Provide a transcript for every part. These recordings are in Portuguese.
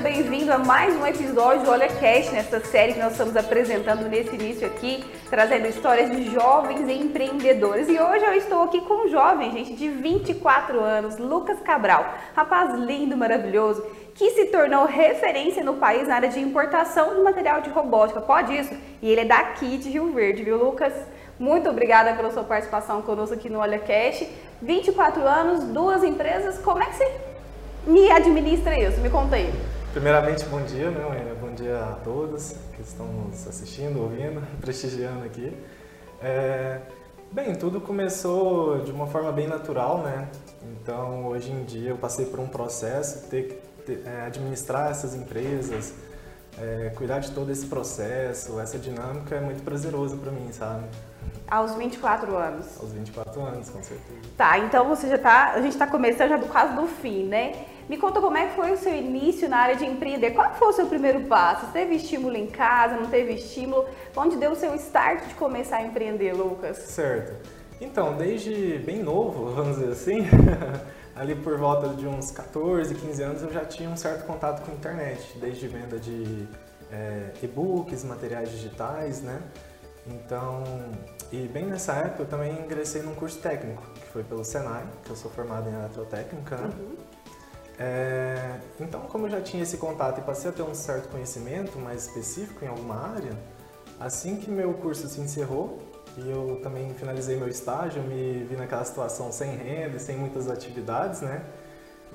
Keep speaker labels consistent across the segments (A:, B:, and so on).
A: bem-vindo a mais um episódio do Olha Cast, nessa série que nós estamos apresentando nesse início aqui, trazendo histórias de jovens empreendedores. E hoje eu estou aqui com um jovem, gente, de 24 anos, Lucas Cabral, rapaz lindo, maravilhoso, que se tornou referência no país na área de importação de material de robótica. Pode isso? E ele é daqui de Rio Verde, viu, Lucas? Muito obrigada pela sua participação conosco aqui no Olha Cash. 24 anos, duas empresas. Como é que você me administra isso? Me conta aí.
B: Primeiramente, bom dia, né? Bom dia a todos que estão nos assistindo, ouvindo, prestigiando aqui. É... Bem, tudo começou de uma forma bem natural, né? Então, hoje em dia, eu passei por um processo, ter que é, administrar essas empresas, é, cuidar de todo esse processo, essa dinâmica é muito prazeroso para mim, sabe?
A: Aos 24 anos.
B: Aos 24 anos, com certeza.
A: Tá, então você já tá. A gente está começando já do quase do fim, né? Me conta como é que foi o seu início na área de empreender. Qual foi o seu primeiro passo? Você teve estímulo em casa, não teve estímulo? Onde deu o seu start de começar a empreender, Lucas?
B: Certo. Então, desde bem novo, vamos dizer assim, ali por volta de uns 14, 15 anos, eu já tinha um certo contato com a internet, desde venda de é, e-books, materiais digitais, né? Então, e bem nessa época eu também ingressei num curso técnico, que foi pelo Senai, que eu sou formado em eletrotécnica. Né? Uhum. É, então, como eu já tinha esse contato e passei a ter um certo conhecimento mais específico em alguma área, assim que meu curso se encerrou e eu também finalizei meu estágio, me vi naquela situação sem renda, sem muitas atividades, né?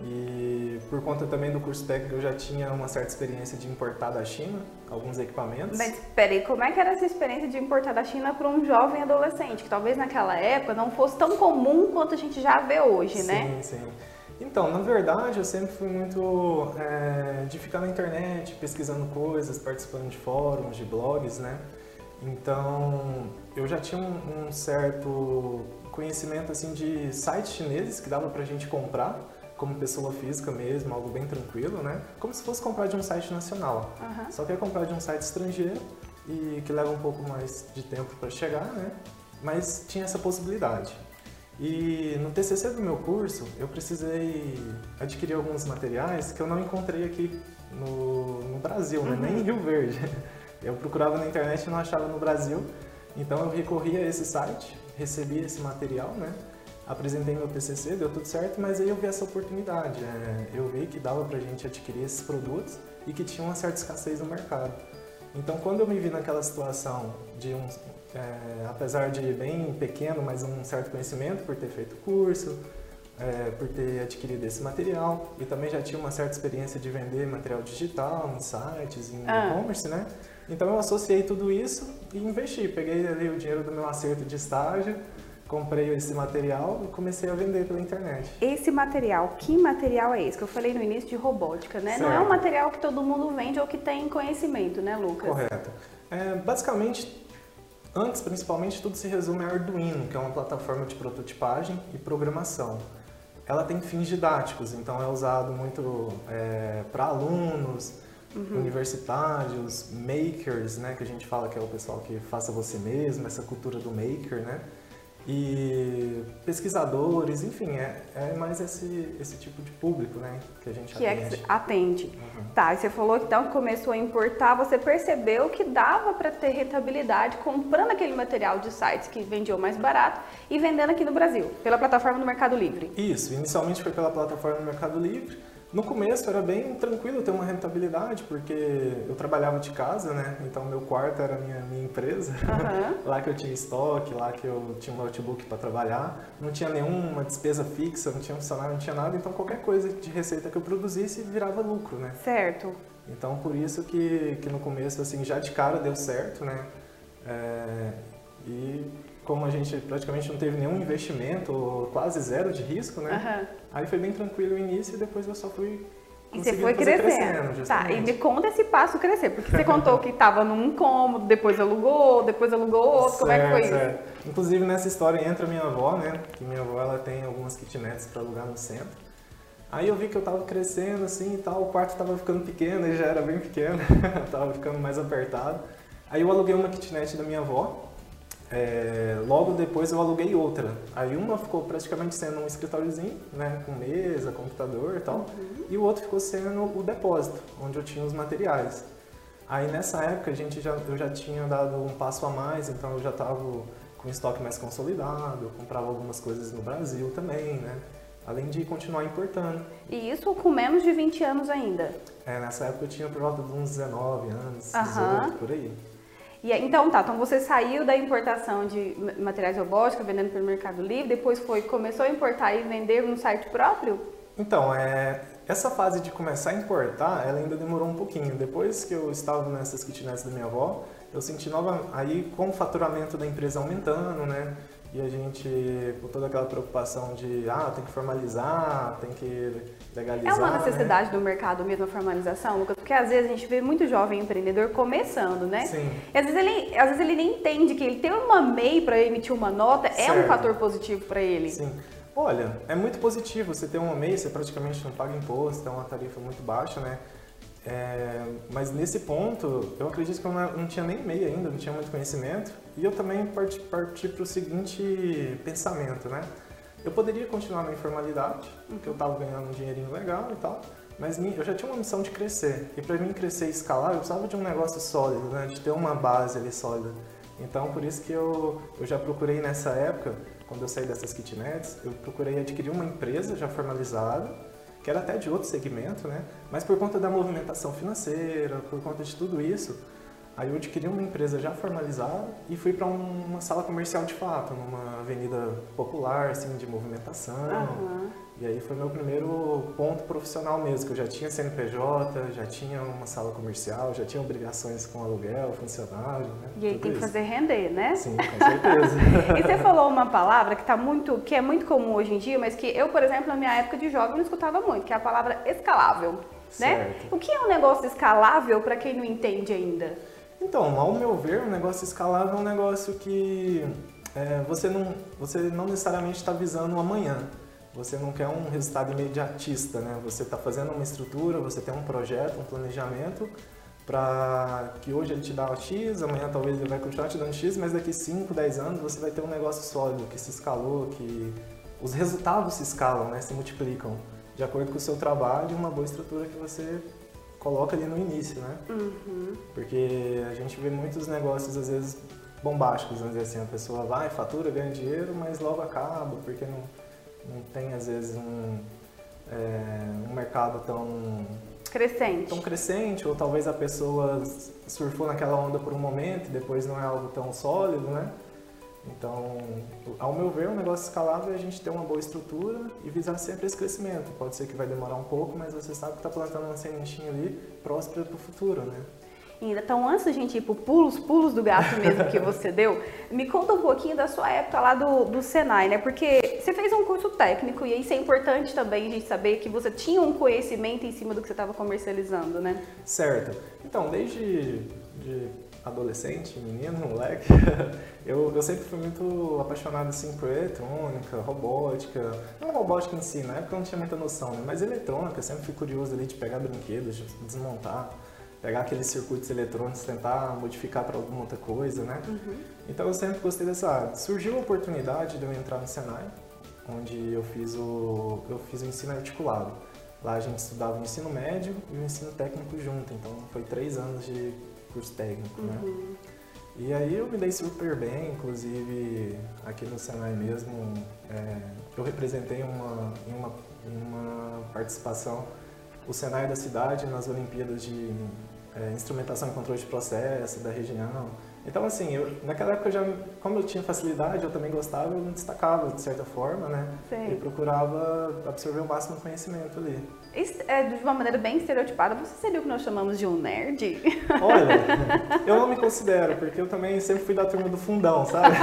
B: E por conta também do curso técnico eu já tinha uma certa experiência de importar da China alguns equipamentos.
A: Mas peraí, como é que era essa experiência de importar da China para um jovem adolescente, que talvez naquela época não fosse tão comum quanto a gente já vê hoje,
B: sim,
A: né?
B: Sim, sim. Então, na verdade, eu sempre fui muito é, de ficar na internet, pesquisando coisas, participando de fóruns, de blogs, né? Então, eu já tinha um, um certo conhecimento assim de sites chineses que dava pra gente comprar como pessoa física mesmo, algo bem tranquilo, né? Como se fosse comprar de um site nacional. Uhum. Só que é comprar de um site estrangeiro e que leva um pouco mais de tempo para chegar, né? Mas tinha essa possibilidade. E no TCC do meu curso, eu precisei adquirir alguns materiais que eu não encontrei aqui no, no Brasil, uhum. né? nem em Rio Verde. Eu procurava na internet e não achava no Brasil. Então eu recorri a esse site, recebi esse material, né? apresentei meu TCC, deu tudo certo, mas aí eu vi essa oportunidade. É, eu vi que dava pra gente adquirir esses produtos e que tinha uma certa escassez no mercado. Então, quando eu me vi naquela situação de um, é, apesar de bem pequeno, mas um certo conhecimento por ter feito curso, é, por ter adquirido esse material e também já tinha uma certa experiência de vender material digital em sites, em ah. e-commerce, né? Então eu associei tudo isso e investi. Peguei ali o dinheiro do meu acerto de estágio comprei esse material e comecei a vender pela internet.
A: Esse material, que material é esse? Que eu falei no início de robótica, né? Certo. Não é um material que todo mundo vende ou que tem conhecimento, né, Lucas?
B: Correto. É, basicamente, antes principalmente, tudo se resume a Arduino, que é uma plataforma de prototipagem e programação. Ela tem fins didáticos, então é usado muito é, para alunos, uhum. universitários, makers, né, que a gente fala que é o pessoal que faça você mesmo, essa cultura do maker, né? E pesquisadores, enfim, é, é mais esse, esse tipo de público, né, que a gente
A: que
B: atende.
A: É que atende. Uhum. Tá, e você falou que então começou a importar, você percebeu que dava para ter rentabilidade comprando aquele material de sites que vendiam mais barato e vendendo aqui no Brasil, pela plataforma do Mercado Livre.
B: Isso, inicialmente foi pela plataforma do Mercado Livre, no começo era bem tranquilo ter uma rentabilidade, porque eu trabalhava de casa, né? Então meu quarto era minha, minha empresa. Uhum. lá que eu tinha estoque, lá que eu tinha um notebook para trabalhar. Não tinha nenhuma despesa fixa, não tinha funcionário, não tinha nada. Então qualquer coisa de receita que eu produzisse virava lucro, né?
A: Certo.
B: Então por isso que, que no começo, assim, já de cara deu certo, né? É, e como a gente praticamente não teve nenhum investimento, quase zero de risco, né? Uhum. Aí foi bem tranquilo o início e depois eu só fui
A: e você foi crescendo. crescendo tá, e me conta esse passo crescer, porque você contou que estava num cômodo, depois alugou, depois alugou outro, certo, como é que foi certo.
B: isso? Inclusive nessa história entra minha avó, né? Que minha avó ela tem algumas kitnets para alugar no centro. Aí eu vi que eu tava crescendo assim e tal, o quarto tava ficando pequeno, ele já era bem pequeno, tava ficando mais apertado. Aí eu aluguei uma kitnet da minha avó é, logo depois eu aluguei outra. Aí uma ficou praticamente sendo um escritóriozinho, né, com mesa, computador e tal, uhum. e o outro ficou sendo o depósito, onde eu tinha os materiais. Aí nessa época a gente já, eu já tinha dado um passo a mais, então eu já estava com estoque mais consolidado, eu comprava algumas coisas no Brasil também, né? Além de continuar importando.
A: E isso com menos de 20 anos ainda?
B: É, nessa época eu tinha por volta de uns 19 anos, uhum. 18, por aí.
A: E, então tá, então você saiu da importação de materiais robóticos, vendendo pelo Mercado Livre, depois foi, começou a importar e vender no site próprio?
B: Então, é, essa fase de começar a importar, ela ainda demorou um pouquinho. Depois que eu estava nessas kitnets da minha avó, eu senti nova, aí com o faturamento da empresa aumentando, né? E a gente, com toda aquela preocupação de, ah, tem que formalizar, tem que legalizar.
A: É uma
B: né?
A: necessidade né? do mercado mesmo a formalização, Lucas? Porque às vezes a gente vê muito jovem empreendedor começando, né?
B: Sim.
A: E às vezes ele, às vezes ele nem entende que ele ter uma MEI para emitir uma nota certo. é um fator positivo para ele.
B: Sim. Olha, é muito positivo. Você ter uma MEI, você praticamente não paga imposto, é uma tarifa muito baixa, né? É, mas nesse ponto, eu acredito que eu não, não, tinha nem MEI ainda, não tinha muito conhecimento. E eu também parti, parti para o seguinte pensamento, né? Eu poderia continuar na informalidade, porque eu estava ganhando um dinheirinho legal e tal, mas eu já tinha uma missão de crescer. E para mim crescer e escalar, eu precisava de um negócio sólido, né? De ter uma base ali sólida. Então, por isso que eu, eu já procurei nessa época, quando eu saí dessas kitnets, eu procurei adquirir uma empresa já formalizada, que era até de outro segmento, né? Mas por conta da movimentação financeira, por conta de tudo isso, aí eu adquiri uma empresa já formalizada e fui para uma sala comercial de fato, numa avenida popular, assim, de movimentação. Uhum. E aí foi meu primeiro ponto profissional mesmo, que eu já tinha CNPJ, já tinha uma sala comercial, já tinha obrigações com aluguel, funcionário, né?
A: E aí tem que fazer render, né?
B: Sim, com certeza.
A: e você falou uma palavra que tá muito, que é muito comum hoje em dia, mas que eu, por exemplo, na minha época de jovem não escutava muito, que é a palavra escalável, né? certo. né? O que é um negócio escalável para quem não entende ainda?
B: Então, ao meu ver, um negócio escalável é um negócio que é, você, não, você não necessariamente está visando amanhã. Você não quer um resultado imediatista, né? Você está fazendo uma estrutura, você tem um projeto, um planejamento para que hoje ele te dá X, amanhã talvez ele vai continuar te dando X, mas daqui 5, 10 anos você vai ter um negócio sólido, que se escalou, que os resultados se escalam, né? se multiplicam, de acordo com o seu trabalho e uma boa estrutura que você coloca ali no início, né? Uhum. Porque a gente vê muitos negócios, às vezes, bombásticos, vamos dizer assim, a pessoa vai, fatura, ganha dinheiro, mas logo acaba, porque não não tem às vezes um, é, um mercado tão
A: crescente.
B: tão crescente, ou talvez a pessoa surfou naquela onda por um momento e depois não é algo tão sólido, né? Então, ao meu ver, um negócio escalável é a gente ter uma boa estrutura e visar sempre esse crescimento. Pode ser que vai demorar um pouco, mas você sabe que está plantando uma sementinha ali próspera para o futuro, né?
A: Então, antes da gente ir para pulos, pulos do gato mesmo que você deu, me conta um pouquinho da sua época lá do, do Senai, né? Porque você fez um curso técnico e isso é importante também a gente saber que você tinha um conhecimento em cima do que você estava comercializando, né?
B: Certo. Então, desde de adolescente, menino, moleque, eu, eu sempre fui muito apaixonado assim por eletrônica, robótica, não robótica em si, na época eu não tinha muita noção, né? mas eletrônica, sempre fui curioso ali de pegar brinquedos, de desmontar pegar aqueles circuitos eletrônicos, tentar modificar para alguma outra coisa, né? Uhum. Então eu sempre gostei dessa área. Surgiu a oportunidade de eu entrar no Senai, onde eu fiz o, eu fiz o ensino articulado. Lá a gente estudava o ensino médio e o ensino técnico junto, então foi três anos de curso técnico, né? uhum. né? E aí eu me dei super bem, inclusive aqui no Senai mesmo, é, eu representei uma, em uma, uma participação o Senai da cidade nas Olimpíadas de é, instrumentação e controle de processo da região. Então, assim, eu, naquela época, eu já, como eu tinha facilidade, eu também gostava, eu me destacava de certa forma, né? Sim. E procurava absorver o máximo conhecimento ali.
A: É, de uma maneira bem estereotipada, você seria o que nós chamamos de um nerd?
B: Olha, eu não me considero, porque eu também sempre fui da turma do fundão, sabe?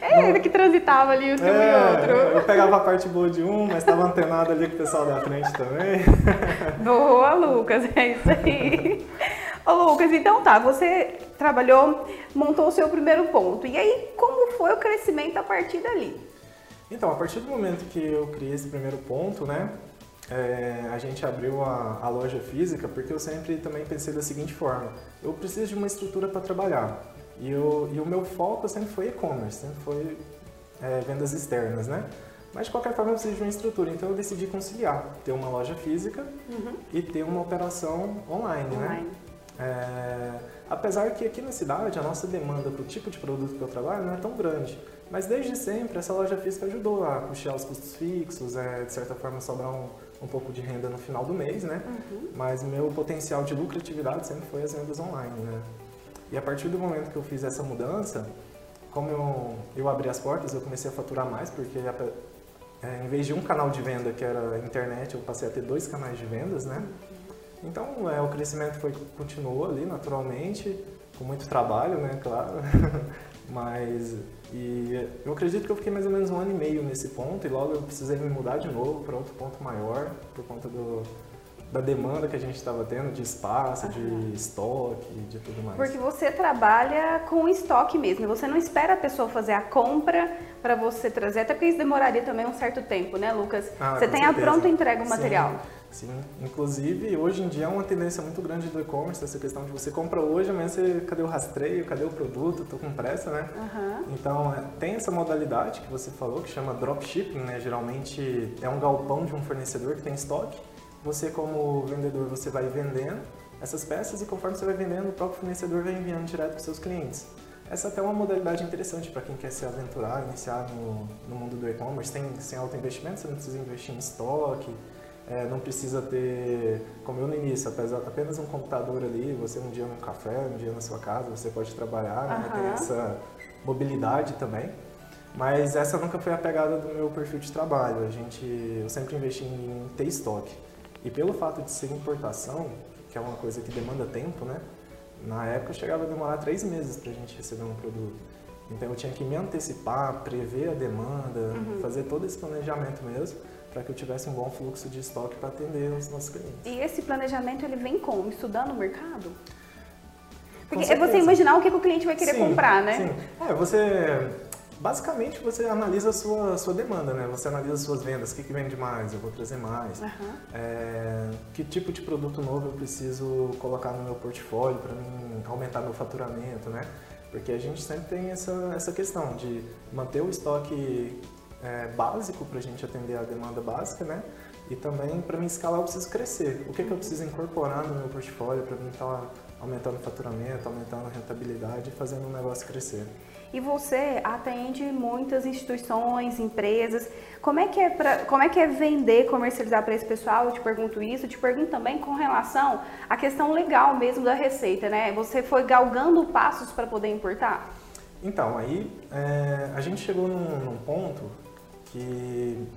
A: É ele que transitava ali o é, e outro.
B: Eu pegava a parte boa de um, mas estava antenado ali com o pessoal da frente também.
A: Boa, Lucas, é isso aí. Ô Lucas, então tá, você trabalhou, montou o seu primeiro ponto. E aí, como foi o crescimento a partir dali?
B: Então, a partir do momento que eu criei esse primeiro ponto, né, é, a gente abriu a, a, loja física porque eu sempre também pensei da seguinte forma: eu preciso de uma estrutura para trabalhar. E, eu, e o meu foco sempre foi e-commerce, sempre foi é, vendas externas, né? Mas de qualquer forma eu preciso de uma estrutura, então eu decidi conciliar, ter uma loja física uhum. e ter uma operação online, né? online. né? É, apesar que aqui na cidade a nossa demanda para o tipo de produto que eu trabalho não é tão grande. Mas desde sempre essa loja física ajudou a custear os custos fixos, é, de certa forma sobrar um, um pouco de renda no final do mês, né? Uhum. Mas meu potencial de lucratividade sempre foi as vendas online, né? E a partir do momento que eu fiz essa mudança, como eu, eu abri as portas, eu comecei a faturar mais, porque é, em vez de um canal de venda que era internet, eu passei a ter dois canais de vendas, né? Então é, o crescimento foi, continuou ali naturalmente, com muito trabalho, né, claro. Mas e eu acredito que eu fiquei mais ou menos um ano e meio nesse ponto e logo eu precisei me mudar de novo para outro ponto maior por conta do, da demanda que a gente estava tendo de espaço, uhum. de estoque, de tudo mais.
A: Porque você trabalha com estoque mesmo, você não espera a pessoa fazer a compra para você trazer, até porque isso demoraria também um certo tempo, né, Lucas? Ah, você tem certeza. a pronta entrega o material.
B: Sim, inclusive hoje em dia é uma tendência muito grande do e-commerce essa questão de você compra hoje, amanhã você cadê o rastreio, cadê o produto, tô com pressa, né? Uhum. Então é, tem essa modalidade que você falou que chama dropshipping, né? Geralmente é um galpão de um fornecedor que tem estoque você como vendedor, você vai vendendo essas peças e conforme você vai vendendo, o próprio fornecedor vai enviando direto para os seus clientes. Essa é até uma modalidade interessante para quem quer se aventurar, iniciar no, no mundo do e-commerce. Tem sem alto investimento, você não precisa investir em estoque, é, não precisa ter, como eu no início, apenas um computador ali, você um dia no café, um dia na sua casa, você pode trabalhar, né? tem essa mobilidade também. Mas essa nunca foi a pegada do meu perfil de trabalho. A gente, eu sempre investi em ter estoque. E pelo fato de ser importação, que é uma coisa que demanda tempo, né? Na época chegava a demorar três meses para a gente receber um produto. Então eu tinha que me antecipar, prever a demanda, uhum. fazer todo esse planejamento mesmo, para que eu tivesse um bom fluxo de estoque para atender os nossos clientes.
A: E esse planejamento ele vem como? Estudando o mercado? Porque é você imaginar o que o cliente vai querer sim, comprar, né?
B: Sim. É, você Basicamente, você analisa a sua, sua demanda, né? Você analisa as suas vendas, o que, que vende mais, eu vou trazer mais. Uhum. É, que tipo de produto novo eu preciso colocar no meu portfólio para aumentar meu faturamento, né? Porque a gente sempre tem essa, essa questão de manter o estoque é, básico para a gente atender a demanda básica, né? E também, para mim escalar, eu preciso crescer. O que, que eu preciso incorporar no meu portfólio para mim estar tá aumentando o faturamento, aumentando a rentabilidade e fazendo o negócio crescer?
A: E você atende muitas instituições, empresas. Como é que é, pra, como é, que é vender, comercializar para esse pessoal? Eu te pergunto isso. Eu te pergunto também com relação à questão legal mesmo da receita, né? Você foi galgando passos para poder importar?
B: Então, aí é, a gente chegou num, num ponto que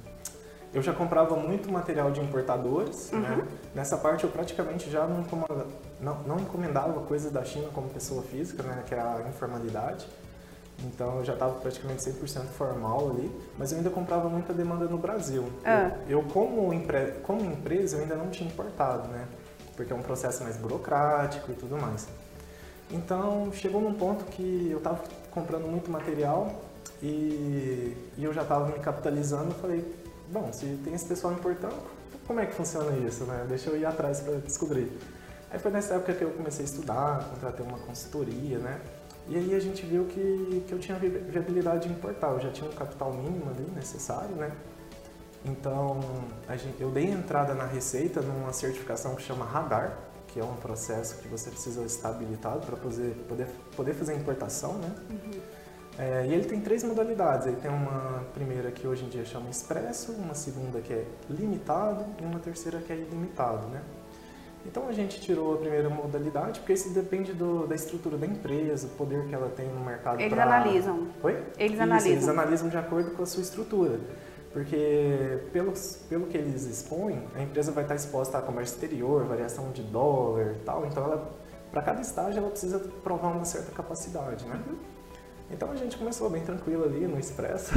B: eu já comprava muito material de importadores, uhum. né? Nessa parte eu praticamente já não, não, não encomendava coisas da China como pessoa física, né? Que é a informalidade. Então eu já estava praticamente 100% formal ali, mas eu ainda comprava muita demanda no Brasil. Ah. Eu, eu como, empre, como empresa, eu ainda não tinha importado, né? Porque é um processo mais burocrático e tudo mais. Então chegou num ponto que eu estava comprando muito material e, e eu já estava me capitalizando. Falei, bom, se tem esse pessoal importando, como é que funciona isso, né? Deixa eu ir atrás para descobrir. Aí foi nessa época que eu comecei a estudar, contratei uma consultoria, né? E aí a gente viu que, que eu tinha viabilidade de importar, eu já tinha um capital mínimo ali necessário, né? Então gente, eu dei entrada na Receita numa certificação que chama Radar, que é um processo que você precisa estar habilitado para poder, poder, poder fazer importação, né? Uhum. É, e ele tem três modalidades. Ele tem uma primeira que hoje em dia chama Expresso, uma segunda que é limitado e uma terceira que é ilimitado, né? Então a gente tirou a primeira modalidade, porque isso depende do, da estrutura da empresa, o poder que ela tem no mercado.
A: Eles pra... analisam.
B: Oi?
A: Eles
B: isso,
A: analisam.
B: Eles analisam de acordo com a sua estrutura. Porque pelo, pelo que eles expõem, a empresa vai estar exposta a comércio exterior, variação de dólar e tal. Então, para cada estágio, ela precisa provar uma certa capacidade, né? Uhum. Então, a gente começou bem tranquilo ali no Expresso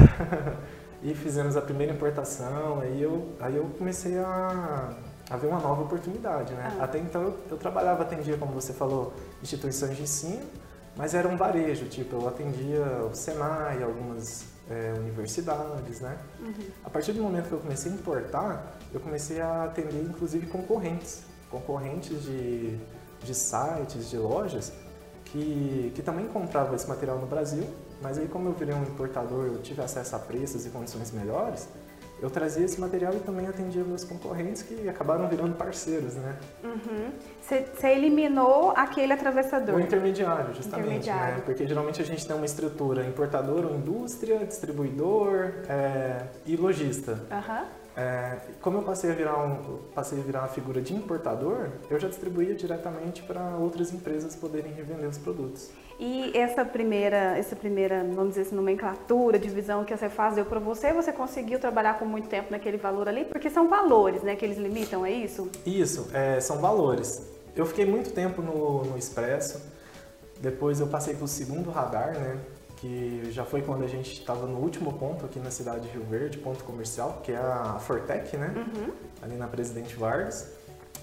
B: e fizemos a primeira importação. Aí eu, aí eu comecei a haver uma nova oportunidade, né? Ah. Até então eu, eu, trabalhava, atendia, como você falou, instituições de ensino, mas era um varejo, tipo, eu atendia o Senai, algumas é, universidades, né? Uhum. A partir do momento que eu comecei a importar, eu comecei a atender, inclusive, concorrentes, concorrentes de, de sites, de lojas, que, que também comprava esse material no Brasil, mas aí como eu virei um importador, eu tive acesso a preços e condições melhores, eu trazia esse material e também atendia meus concorrentes que acabaram virando parceiros, né?
A: Você uhum. eliminou aquele atravessador.
B: O intermediário, justamente, né? intermediário. Né? Porque geralmente a gente tem uma estrutura importador ou indústria, distribuidor é, e lojista.
A: Uhum.
B: É, como eu passei a virar um, passei a virar uma figura de importador, eu já distribuía diretamente para outras empresas poderem revender os produtos.
A: E essa primeira, essa primeira, vamos dizer assim, nomenclatura, divisão que você faz deu para você, você conseguiu trabalhar com muito tempo naquele valor ali? Porque são valores, né, que eles limitam, é isso?
B: Isso, é, são valores. Eu fiquei muito tempo no, no Expresso, depois eu passei para o segundo radar, né, que já foi quando a gente estava no último ponto aqui na cidade de Rio Verde, ponto comercial, que é a Fortec, né?
A: Uhum.
B: Ali na Presidente Vargas.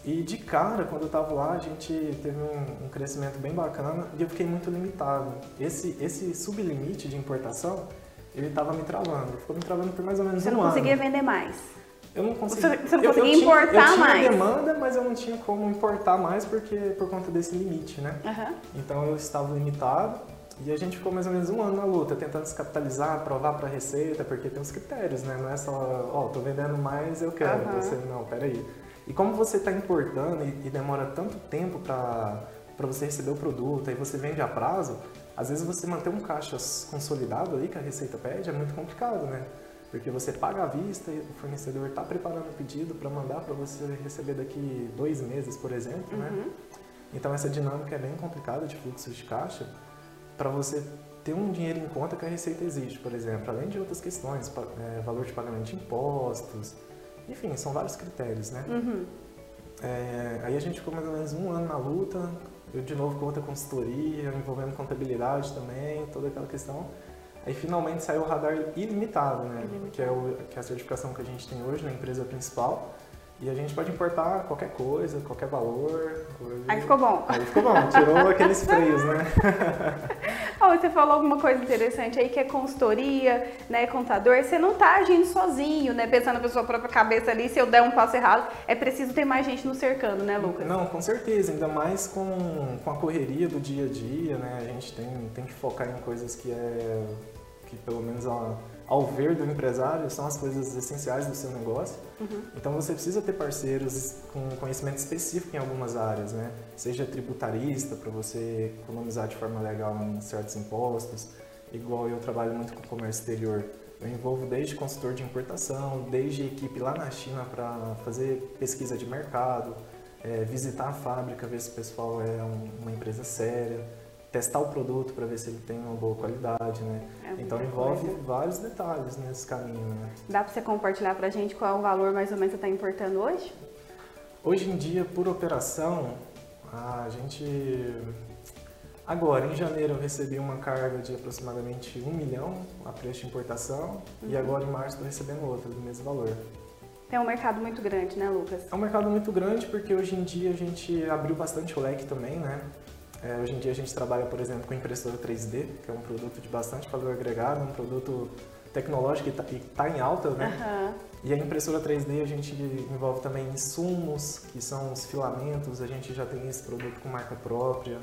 B: E de cara, quando eu estava lá, a gente teve um, um, crescimento bem bacana e eu fiquei muito limitado. Esse, esse sublimite de importação, ele estava me travando. Ficou me travando por mais ou menos
A: Você
B: um
A: ano.
B: Você
A: não conseguia vender mais?
B: Eu não conseguia.
A: Você não conseguia eu, eu importar
B: tinha, eu
A: mais?
B: Eu tinha demanda, mas eu não tinha como importar mais porque por conta desse limite, né?
A: Uhum.
B: Então eu estava limitado e a gente ficou mais ou menos um ano na luta, tentando se capitalizar, provar para a receita, porque tem os critérios, né? Não é só, ó, oh, tô vendendo mais, eu quero.
A: Uhum.
B: Você, não, peraí. E como você está importando e, e, demora tanto tempo para você receber o produto, aí você vende a prazo, às vezes você manter um caixa consolidado ali que a receita pede é muito complicado, né? Porque você paga à vista e o fornecedor está preparando o pedido para mandar para você receber daqui dois meses, por exemplo, né?
A: uhum.
B: né? Então essa dinâmica é bem complicada de fluxo de caixa para você ter um dinheiro em conta que a Receita exige, por exemplo, além de outras questões, é, valor de pagamento de impostos, enfim, são vários critérios, né?
A: Uhum.
B: É, aí a gente ficou mais ou menos um ano na luta, eu de novo com outra consultoria, envolvendo contabilidade também, toda aquela questão. Aí finalmente saiu o radar ilimitado, né?
A: Ilimitado.
B: Que, é o, que é a certificação que a gente tem hoje na empresa principal. E a gente pode importar qualquer coisa, qualquer valor.
A: Aí ficou bom.
B: Aí ficou bom, tirou aqueles freios, né?
A: oh, você falou alguma coisa interessante aí que é consultoria, né, contador. Você não está agindo sozinho, né, pensando na sua própria cabeça ali, se eu der um passo errado, é preciso ter mais gente nos cercando, né, Lucas?
B: Não, com certeza, ainda mais com, com a correria do dia a dia, né, a gente tem, tem que focar em coisas que é, que pelo menos a ao ver do empresário são as coisas essenciais do seu negócio.
A: Uhum.
B: Então você precisa ter parceiros com conhecimento específico em algumas áreas, né? Seja tributarista para você economizar de forma legal em certos impostos, igual eu trabalho muito com comércio exterior. Eu envolvo desde consultor de importação, desde equipe lá na China para fazer pesquisa de mercado, é, visitar a fábrica, ver se o pessoal é um, uma empresa séria testar o produto para ver se ele tem uma boa qualidade, né? É então envolve coisa. vários detalhes nesse caminho, né?
A: Dá para você compartilhar para a gente qual é o valor mais ou menos que você está importando hoje?
B: Hoje em dia, por operação, a gente... Agora, em janeiro, eu recebi uma carga de aproximadamente um milhão a preço de importação uhum. e agora em março estou recebendo outra do mesmo valor.
A: É um mercado muito grande, né, Lucas?
B: É um mercado muito grande porque hoje em dia a gente abriu bastante o leque também, né? É, hoje em dia a gente trabalha, por exemplo, com impressora 3D, que é um produto de bastante valor agregado, um produto tecnológico e está tá em alta, né?
A: Uhum.
B: E a impressora 3D a gente envolve também insumos, que são os filamentos, a gente já tem esse produto com marca própria.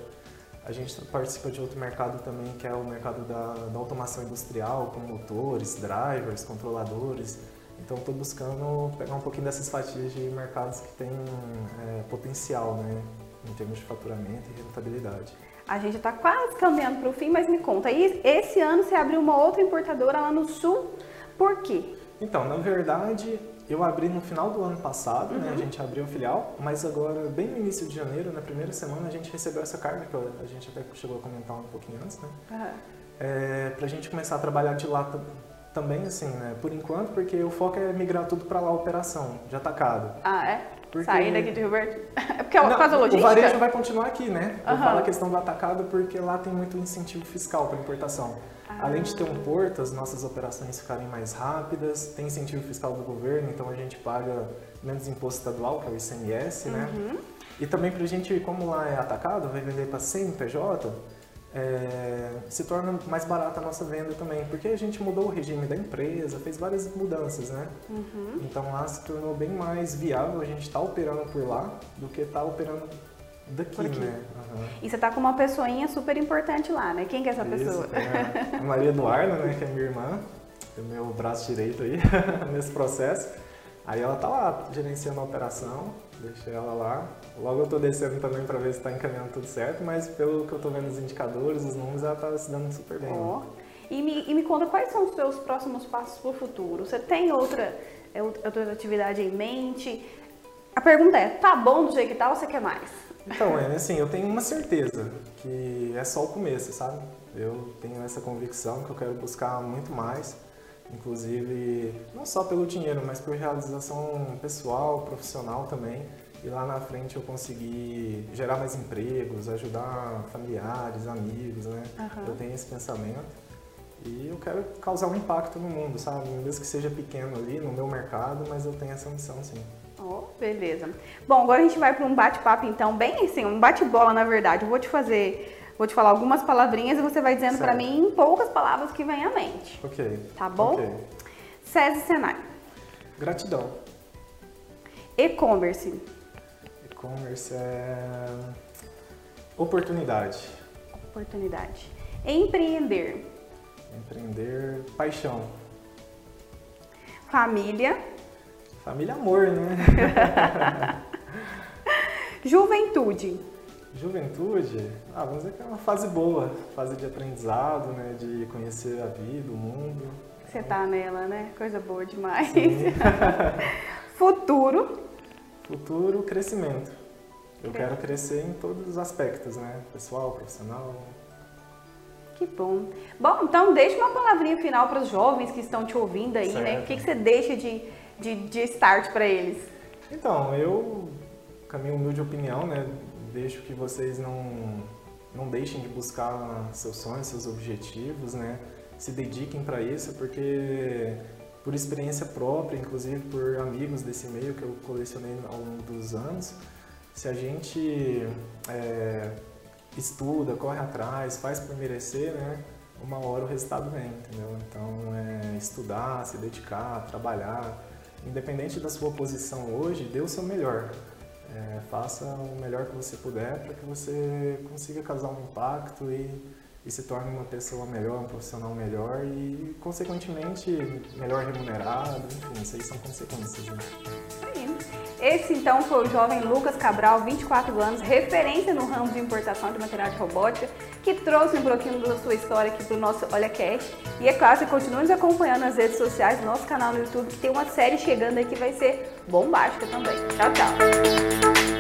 B: A gente participa de outro mercado também, que é o mercado da, da automação industrial, com motores, drivers, controladores. Então estou buscando pegar um pouquinho dessas fatias de mercados que têm é, potencial, né? Em termos de faturamento e rentabilidade.
A: A gente está quase caminhando para o fim, mas me conta, aí esse ano você abriu uma outra importadora lá no Sul, por quê?
B: Então, na verdade, eu abri no final do ano passado, uhum. né? A uhum. gente abriu a filial, mas agora, bem no início de janeiro, na primeira semana, a gente recebeu essa carga, que a gente até chegou a comentar um pouquinho antes, né?
A: Uhum.
B: É, para a gente começar a trabalhar de lá também, assim, né? Por enquanto, porque o foco é migrar tudo para lá a operação, de atacado.
A: Ah, é? Porque... Sair daqui de Rio Verde? É porque é uma coisa logística?
B: O varejo vai continuar aqui, né? Eu falo a questão do atacado porque lá tem muito incentivo fiscal para importação. Ah. Além de ter um porto, as nossas operações ficarem mais rápidas, tem incentivo fiscal do governo, então a gente paga menos imposto estadual, que é o ICMS, né?
A: Uhum.
B: E também para a gente, como lá é atacado, vai vender para CNPJ, é, se torna mais barata a nossa venda também, porque a gente mudou o regime da empresa, fez várias mudanças, né?
A: Uhum.
B: Então lá se tornou bem mais viável a gente estar tá operando por lá do que estar tá operando Daqui, né?
A: Uhum. E você tá com uma pessoinha super importante lá, né? Quem que é essa
B: Isso,
A: pessoa?
B: a Maria Eduarda, né? Que é minha irmã, é meu braço direito aí nesse processo. Aí ela tá lá gerenciando a operação, deixei ela lá. Logo eu tô descendo também para ver se tá encaminhando tudo certo, mas pelo que eu tô vendo os indicadores, os números, ela tá se dando super bem.
A: Oh. E, me, e me conta quais são os seus próximos passos para o futuro? Você tem outra, é, outra atividade em mente? A pergunta é, tá bom do jeito que tá ou você quer mais?
B: Então, é assim, eu tenho uma certeza que é só o começo, sabe? Eu tenho essa convicção que eu quero buscar muito mais, inclusive não só pelo dinheiro, mas por realização pessoal, profissional também. E lá na frente eu conseguir gerar mais empregos, ajudar familiares, amigos, né? Uhum. Eu tenho esse pensamento. E eu quero causar um impacto no mundo, sabe? Mesmo que seja pequeno ali, no meu mercado, mas eu tenho essa missão sim.
A: Oh, beleza. Bom, agora a gente vai para um bate-papo então, bem assim, um bate-bola na verdade. Eu vou te fazer, vou te falar algumas palavrinhas e você vai dizendo para mim em poucas palavras que vem à mente.
B: Ok.
A: Tá bom? Ok. SESI Senai.
B: Gratidão.
A: E-commerce.
B: E-commerce é oportunidade.
A: Oportunidade. Empreender.
B: Empreender, paixão.
A: Família.
B: Família amor, né?
A: Juventude.
B: Juventude, ah, vamos dizer que é uma fase boa, fase de aprendizado, né, de conhecer a vida, o mundo.
A: Você tá nela, né? Coisa boa demais. Futuro.
B: Futuro, crescimento. Eu quero crescer em todos os aspectos, né? Pessoal, profissional,
A: que bom. Bom, então deixa uma palavrinha final para os jovens que estão te ouvindo aí, certo. né? O que, que você deixa de, de, de start para eles?
B: Então, eu, com a minha humilde opinião, né? Deixo que vocês não, não deixem de buscar seus sonhos, seus objetivos, né? Se dediquem para isso, porque por experiência própria, inclusive por amigos desse meio que eu colecionei ao longo dos anos, se a gente é, estuda, corre atrás, faz por merecer, né? Uma hora o resultado vem, entendeu? Então é estudar, se dedicar, trabalhar, independente da sua posição hoje, dê o seu melhor. É, faça o melhor que você puder para que você consiga causar um impacto e, e se torne uma pessoa melhor, um profissional melhor e, consequentemente, melhor remunerado. Enfim, isso aí são consequências. Né?
A: Esse então foi o jovem Lucas Cabral, 24 anos, referência no ramo de importação de material de robótica, que trouxe um pouquinho da sua história aqui para o nosso Olha Cast. E é claro, você continue nos acompanhando nas redes sociais, nosso canal no YouTube, que tem uma série chegando aí que vai ser bombástica também. Tchau, tchau!